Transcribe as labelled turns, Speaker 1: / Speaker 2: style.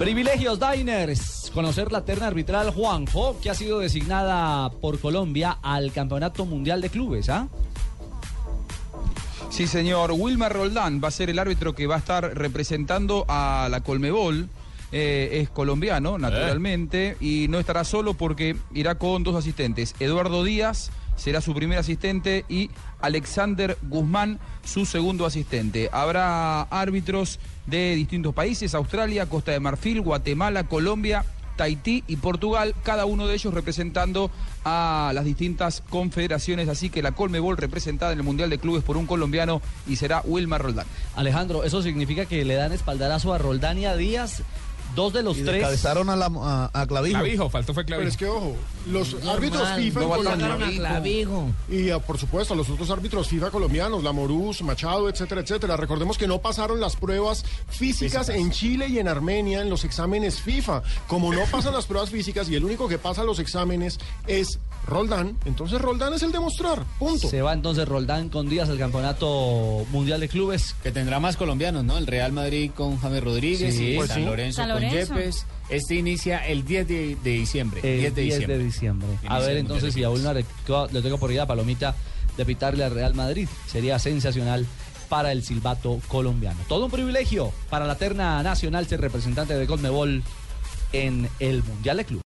Speaker 1: Privilegios Diners. Conocer la terna arbitral Juanjo, que ha sido designada por Colombia al Campeonato Mundial de Clubes, ¿ah?
Speaker 2: Sí, señor. Wilmer Roldán va a ser el árbitro que va a estar representando a la Colmebol. Eh, es colombiano, naturalmente, y no estará solo porque irá con dos asistentes. Eduardo Díaz será su primer asistente y Alexander Guzmán su segundo asistente. Habrá árbitros de distintos países, Australia, Costa de Marfil, Guatemala, Colombia, Tahití y Portugal, cada uno de ellos representando a las distintas confederaciones, así que la Colmebol representada en el Mundial de Clubes por un colombiano y será Wilmar Roldán.
Speaker 1: Alejandro, ¿eso significa que le dan espaldarazo a Roldán a Díaz? Dos de los
Speaker 3: y
Speaker 1: tres.
Speaker 3: Cabezaron a, la, a, a Clavijo.
Speaker 4: Clavijo, faltó fue Clavijo.
Speaker 5: Pero es que, ojo, los árbitros FIFA
Speaker 6: no
Speaker 5: en
Speaker 6: sacaron
Speaker 5: Colombia-
Speaker 6: a Clavijo.
Speaker 5: y ah, por supuesto los otros árbitros FIFA colombianos, Lamorús, Machado, etcétera, etcétera. Recordemos que no pasaron las pruebas físicas en Chile y en Armenia en los exámenes FIFA. Como no pasan las pruebas físicas y el único que pasa los exámenes es Roldán, entonces Roldán es el demostrar. Punto.
Speaker 1: Se va entonces Roldán con Díaz al Campeonato Mundial de Clubes.
Speaker 6: Que tendrá más colombianos, ¿no? El Real Madrid con James Rodríguez
Speaker 1: Sí,
Speaker 6: y
Speaker 1: pues
Speaker 6: San
Speaker 5: sí.
Speaker 6: Lorenzo
Speaker 7: San
Speaker 6: con. Yepes. Este inicia el 10 de, de diciembre.
Speaker 1: El
Speaker 6: 10 de diciembre.
Speaker 1: diciembre. A ver entonces si a
Speaker 6: de
Speaker 1: Wilmar le, toca por ir a Palomita de pitarle al Real Madrid. Sería sensacional para el silbato colombiano. Todo un privilegio para la terna nacional ser representante de Colmebol en el Mundial de Clubes.